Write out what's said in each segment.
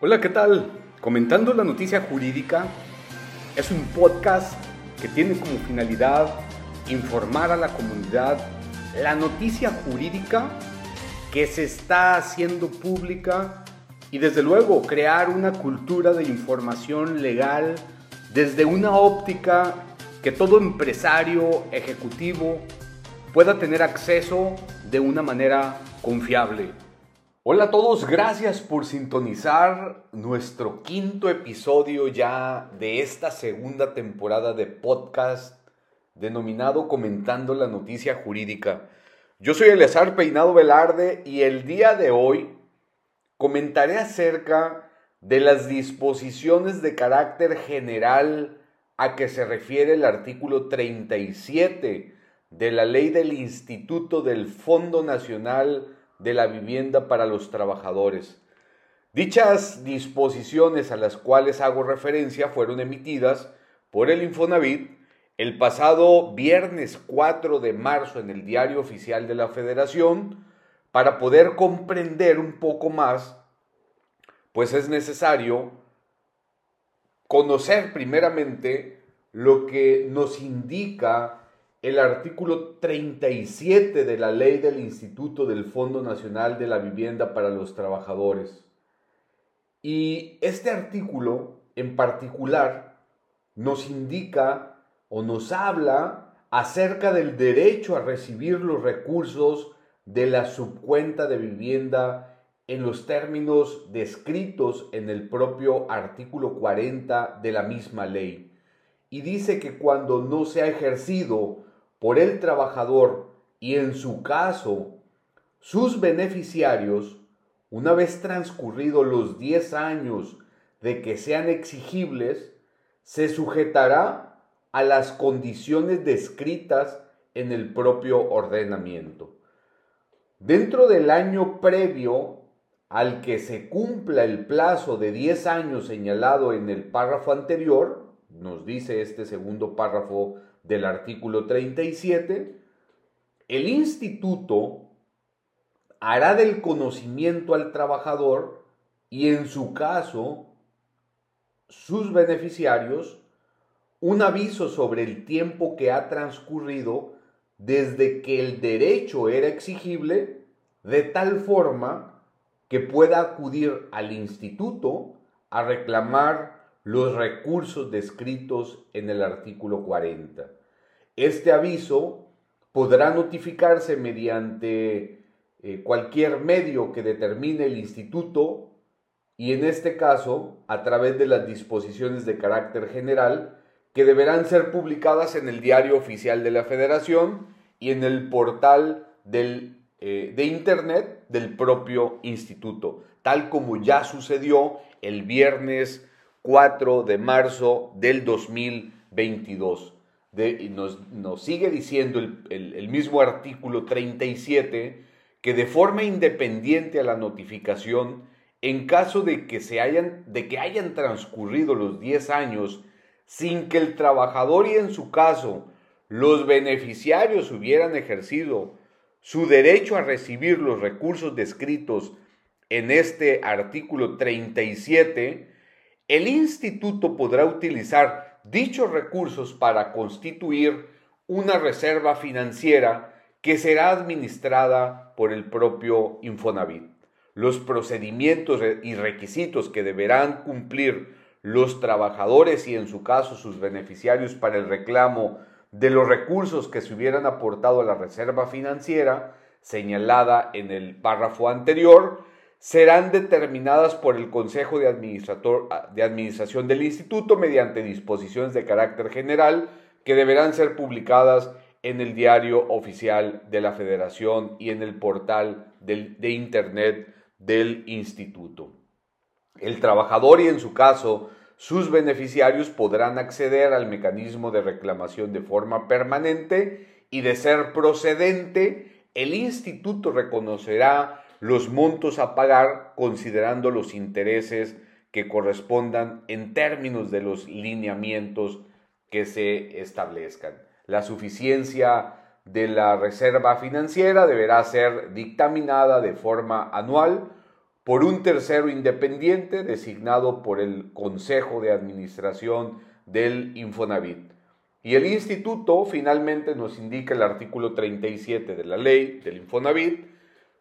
Hola, ¿qué tal? Comentando la noticia jurídica es un podcast que tiene como finalidad informar a la comunidad la noticia jurídica que se está haciendo pública y desde luego crear una cultura de información legal desde una óptica que todo empresario ejecutivo pueda tener acceso de una manera confiable. Hola a todos, gracias por sintonizar nuestro quinto episodio ya de esta segunda temporada de podcast denominado Comentando la Noticia Jurídica. Yo soy Eleazar Peinado Velarde y el día de hoy comentaré acerca de las disposiciones de carácter general a que se refiere el artículo 37 de la ley del Instituto del Fondo Nacional de la vivienda para los trabajadores. Dichas disposiciones a las cuales hago referencia fueron emitidas por el Infonavit el pasado viernes 4 de marzo en el Diario Oficial de la Federación para poder comprender un poco más, pues es necesario conocer primeramente lo que nos indica el artículo 37 de la ley del Instituto del Fondo Nacional de la Vivienda para los Trabajadores. Y este artículo en particular nos indica o nos habla acerca del derecho a recibir los recursos de la subcuenta de vivienda en los términos descritos en el propio artículo 40 de la misma ley. Y dice que cuando no se ha ejercido por el trabajador y en su caso sus beneficiarios, una vez transcurridos los 10 años de que sean exigibles, se sujetará a las condiciones descritas en el propio ordenamiento. Dentro del año previo al que se cumpla el plazo de 10 años señalado en el párrafo anterior, nos dice este segundo párrafo del artículo 37, el instituto hará del conocimiento al trabajador y en su caso sus beneficiarios un aviso sobre el tiempo que ha transcurrido desde que el derecho era exigible de tal forma que pueda acudir al instituto a reclamar los recursos descritos en el artículo 40. Este aviso podrá notificarse mediante eh, cualquier medio que determine el instituto y en este caso a través de las disposiciones de carácter general que deberán ser publicadas en el diario oficial de la federación y en el portal del, eh, de internet del propio instituto, tal como ya sucedió el viernes 4 de marzo del 2022. Nos, sigue diciendo el, el mismo artículo 37 que de forma independiente a la notificación, en caso de que, se hayan, de que hayan transcurrido los 10 años sin que el trabajador y en su caso los beneficiarios hubieran ejercido su derecho a recibir los recursos descritos en este artículo 37, el instituto podrá utilizar dichos recursos para constituir una reserva financiera que será administrada por el propio Infonavit. Los procedimientos y requisitos que deberán cumplir los trabajadores y en su caso sus beneficiarios para el reclamo de los recursos que se hubieran aportado a la reserva financiera señalada en el párrafo anterior serán determinadas por el Consejo de, de Administración del Instituto mediante disposiciones de carácter general que deberán ser publicadas en el diario oficial de la Federación y en el portal de Internet del Instituto. El trabajador y en su caso sus beneficiarios podrán acceder al mecanismo de reclamación de forma permanente y de ser procedente, el instituto reconocerá los montos a pagar considerando los intereses que correspondan en términos de los lineamientos que se establezcan. La suficiencia de la reserva financiera deberá ser dictaminada de forma anual por un tercero independiente designado por el Consejo de Administración del Infonavit. Y el instituto finalmente nos indica el artículo 37 de la ley del Infonavit,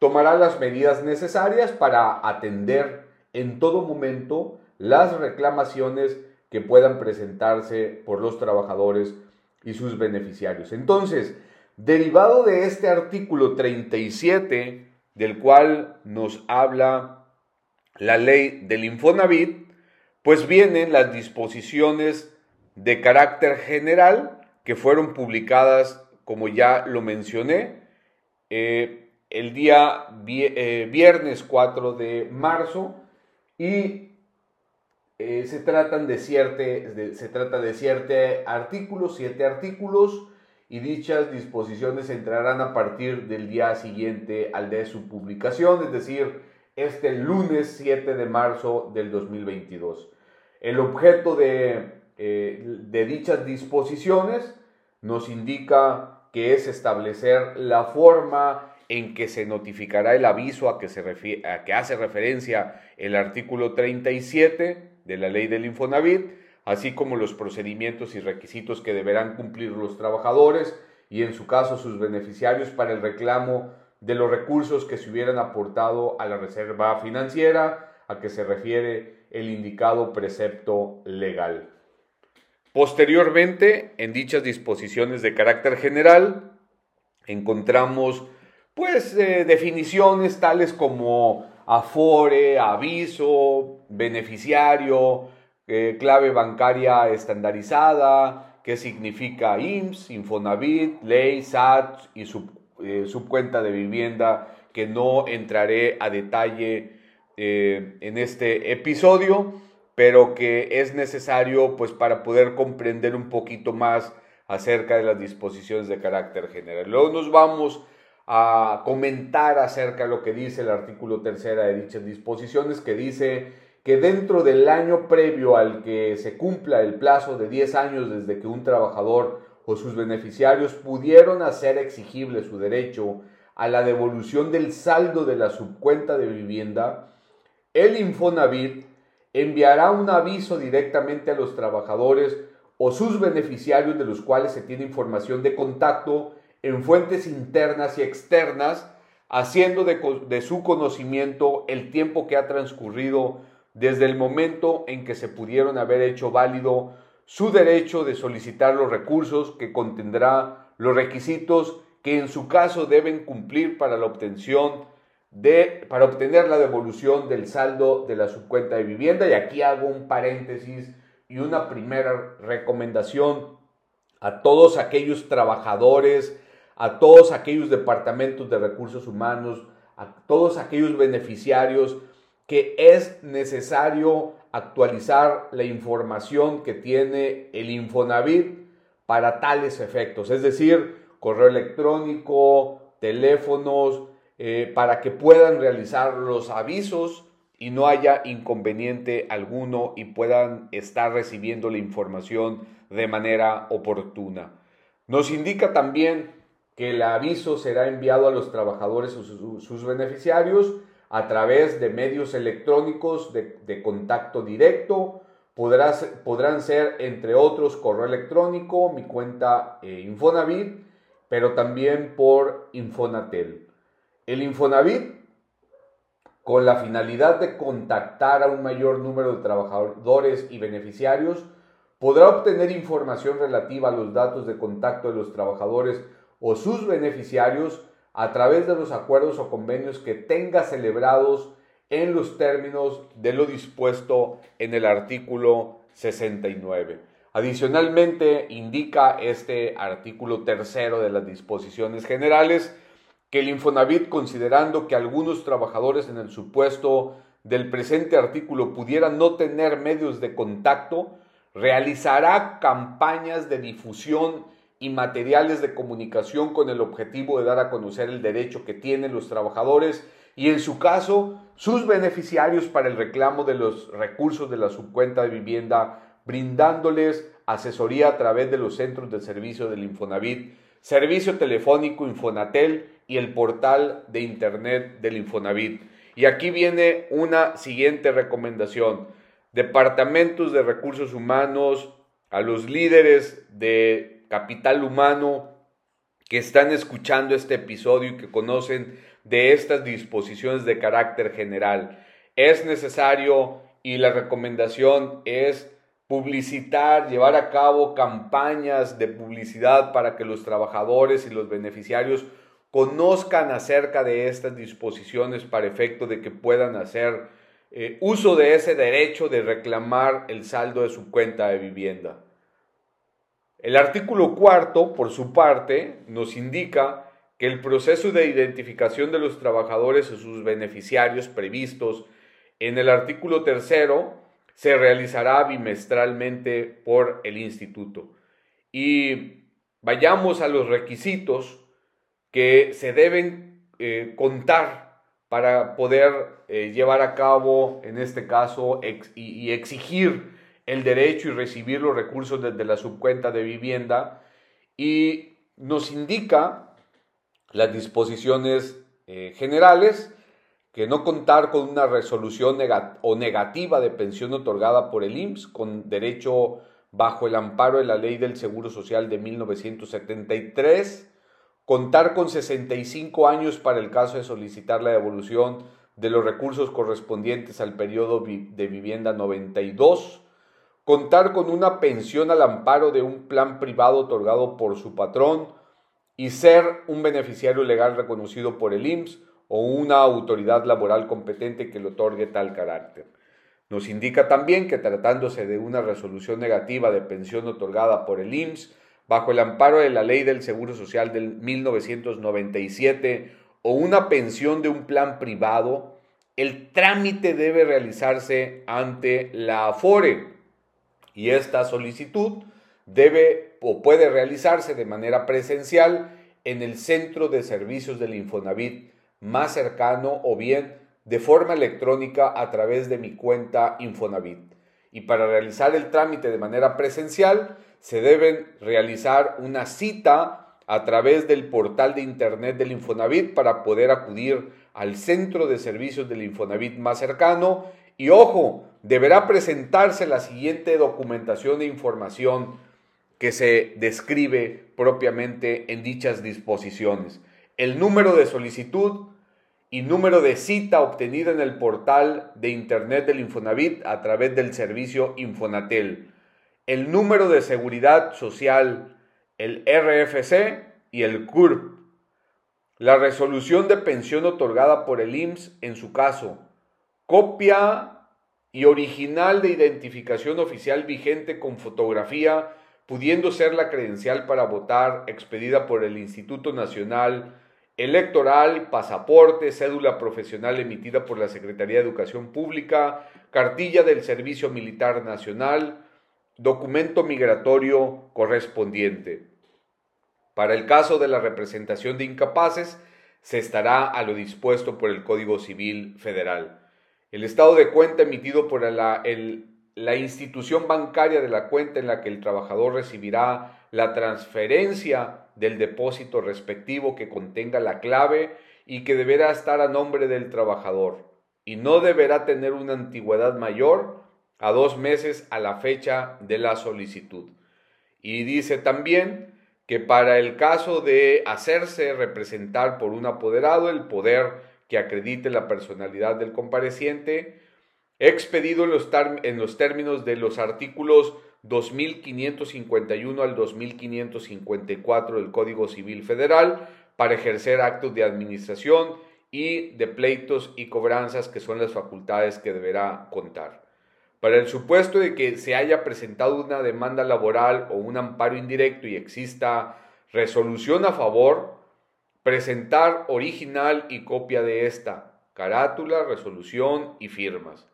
tomará las medidas necesarias para atender en todo momento las reclamaciones que puedan presentarse por los trabajadores y sus beneficiarios. Entonces, derivado de este artículo 37, del cual nos habla la ley del Infonavit, pues vienen las disposiciones de carácter general que fueron publicadas, como ya lo mencioné, eh, el día eh, viernes 4 de marzo y eh, se, tratan de se trata de siete artículos, siete artículos y dichas disposiciones entrarán a partir del día siguiente al de su publicación, es decir, este lunes 7 de marzo del 2022. El objeto de, eh, de dichas disposiciones nos indica que es establecer la forma en que se notificará el aviso a que, se a que hace referencia el artículo 37 de la ley del Infonavit, así como los procedimientos y requisitos que deberán cumplir los trabajadores y en su caso sus beneficiarios para el reclamo de los recursos que se hubieran aportado a la reserva financiera a que se refiere el indicado precepto legal. Posteriormente, en dichas disposiciones de carácter general, encontramos pues eh, definiciones tales como afore, aviso, beneficiario, eh, clave bancaria estandarizada, qué significa IMSS, Infonavit, ley, SAT y eh, subcuenta de vivienda, que no entraré a detalle en este episodio, pero que es necesario pues para poder comprender un poquito más acerca de las disposiciones de carácter general. Luego nos vamos comentar acerca de lo que dice el artículo tercera de dichas disposiciones, que dice que dentro del año previo al que se cumpla el plazo de 10 años desde que un trabajador o sus beneficiarios pudieron hacer exigible su derecho a la devolución del saldo de la subcuenta de vivienda, el Infonavit enviará un aviso directamente a los trabajadores o sus beneficiarios de los cuales se tiene información de contacto en fuentes internas y externas, haciendo de, su conocimiento el tiempo que ha transcurrido desde el momento en que se pudieron haber hecho válido su derecho de solicitar los recursos que contendrá los requisitos que en su caso deben cumplir para la obtención de para obtener la devolución del saldo de la subcuenta de vivienda. Y aquí hago un paréntesis y una primera recomendación a todos aquellos trabajadores a todos aquellos departamentos de recursos humanos, a todos aquellos beneficiarios que es necesario actualizar la información que tiene el Infonavit para tales efectos, es decir, correo electrónico, teléfonos, eh, para que puedan realizar los avisos y no haya inconveniente alguno y puedan estar recibiendo la información de manera oportuna. Nos indica también que el aviso será enviado a los trabajadores o sus, beneficiarios a través de medios electrónicos de, contacto directo. podrán ser, entre otros, correo electrónico, mi cuenta eh, Infonavit, pero también por Infonatel. El Infonavit, con la finalidad de contactar a un mayor número de trabajadores y beneficiarios, podrá obtener información relativa a los datos de contacto de los trabajadores o sus beneficiarios a través de los acuerdos o convenios que tenga celebrados en los términos de lo dispuesto en el artículo 69. Adicionalmente, indica este artículo tercero de las disposiciones generales que el Infonavit, considerando que algunos trabajadores en el supuesto del presente artículo pudieran no tener medios de contacto, realizará campañas de difusión y materiales de comunicación con el objetivo de dar a conocer el derecho que tienen los trabajadores y en su caso sus beneficiarios para el reclamo de los recursos de la subcuenta de vivienda, brindándoles asesoría a través de los centros de servicio del Infonavit, servicio telefónico Infonatel y el portal de internet del Infonavit. Y aquí viene una siguiente recomendación. Departamentos de recursos humanos, a los líderes de capital humano que están escuchando este episodio y que conocen de estas disposiciones de carácter general. Es necesario y la recomendación es publicitar, llevar a cabo campañas de publicidad para que los trabajadores y los beneficiarios conozcan acerca de estas disposiciones para efecto de que puedan hacer eh, uso de ese derecho de reclamar el saldo de su cuenta de vivienda. El artículo cuarto, por su parte, nos indica que el proceso de identificación de los trabajadores y sus beneficiarios previstos en el artículo tercero se realizará bimestralmente por el instituto. Y vayamos a los requisitos que se deben eh, contar para poder eh, llevar a cabo, en este caso, y, exigir el derecho y recibir los recursos desde la subcuenta de vivienda. Y nos indica las disposiciones eh, generales que no contar con una resolución o negativa de pensión otorgada por el IMSS con derecho bajo el amparo de la ley del Seguro Social de 1973 contar con 65 años para el caso de solicitar la devolución de los recursos correspondientes al periodo de vivienda 92, contar con una pensión al amparo de un plan privado otorgado por su patrón y ser un beneficiario legal reconocido por el IMSS o una autoridad laboral competente que le otorgue tal carácter. Nos indica también que tratándose de una resolución negativa de pensión otorgada por el IMSS, bajo el amparo de la ley del Seguro Social del 1997 o una pensión de un plan privado, el trámite debe realizarse ante la AFORE y esta solicitud debe o puede realizarse de manera presencial en el centro de servicios del Infonavit más cercano o bien de forma electrónica a través de mi cuenta Infonavit. Y para realizar el trámite de manera presencial, se deben realizar una cita a través del portal de internet del Infonavit para poder acudir al centro de servicios del Infonavit más cercano y ojo, deberá presentarse la siguiente documentación e información que se describe propiamente en dichas disposiciones. El número de solicitud y número de cita obtenida en el portal de internet del Infonavit a través del servicio Infonatel el número de seguridad social, el RFC y el CURP. La resolución de pensión otorgada por el IMSS en su caso. Copia y original de identificación oficial vigente con fotografía, pudiendo ser la credencial para votar expedida por el Instituto Nacional Electoral, pasaporte, cédula profesional emitida por la Secretaría de Educación Pública, cartilla del Servicio Militar Nacional, documento migratorio correspondiente. Para el caso de la representación de incapaces, se estará a lo dispuesto por el Código Civil Federal. El estado de cuenta emitido por la, institución bancaria de la cuenta en la que el trabajador recibirá la transferencia del depósito respectivo que contenga la clave y que deberá estar a nombre del trabajador y no deberá tener una antigüedad mayor a dos meses a la fecha de la solicitud. Y dice también que para el caso de hacerse representar por un apoderado, el poder que acredite la personalidad del compareciente, expedido en los, términos de los artículos 2551 al 2554 del Código Civil Federal para ejercer actos de administración y de pleitos y cobranzas que son las facultades que deberá contar. Para el supuesto de que se haya presentado una demanda laboral o un amparo indirecto y exista resolución a favor, presentar original y copia de esta, carátula, resolución y firmas.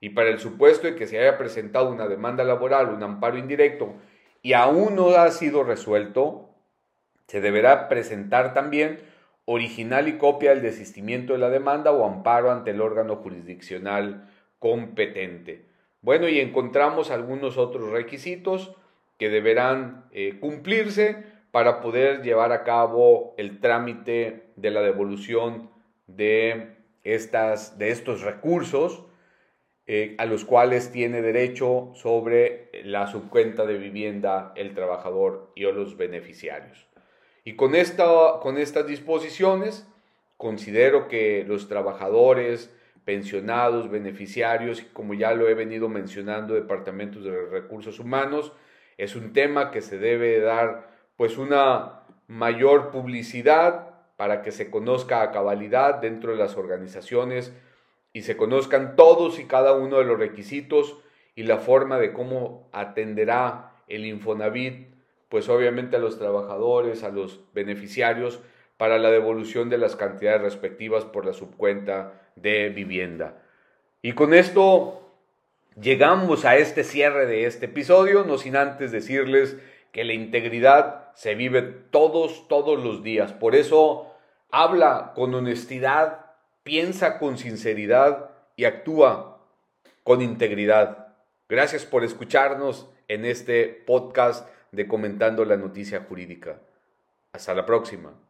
Y para el supuesto de que se haya presentado una demanda laboral, un amparo indirecto y aún no ha sido resuelto, se deberá presentar también original y copia del desistimiento de la demanda o amparo ante el órgano jurisdiccional competente. Bueno, y encontramos algunos otros requisitos que deberán eh, cumplirse para poder llevar a cabo el trámite de la devolución del estas, de estos recursos eh, a los cuales tiene derecho sobre la subcuenta de vivienda el trabajador y o los beneficiarios. Y con, esta, con estas disposiciones, considero que los trabajadores, pensionados, beneficiarios, como ya lo he venido mencionando, departamentos de recursos humanos, es un tema que se debe dar pues una mayor publicidad para que se conozca a cabalidad dentro de las organizaciones y se conozcan todos y cada uno de los requisitos y la forma de cómo atenderá el Infonavit, pues obviamente a los trabajadores, a los beneficiarios, para la devolución de las cantidades respectivas por la subcuenta de vivienda. Y con esto llegamos a este cierre de este episodio, no sin antes decirles que la integridad se vive todos, todos los días. Por eso habla con honestidad, piensa con sinceridad y actúa con integridad. Gracias por escucharnos en este podcast de Comentando la Noticia Jurídica. Hasta la próxima.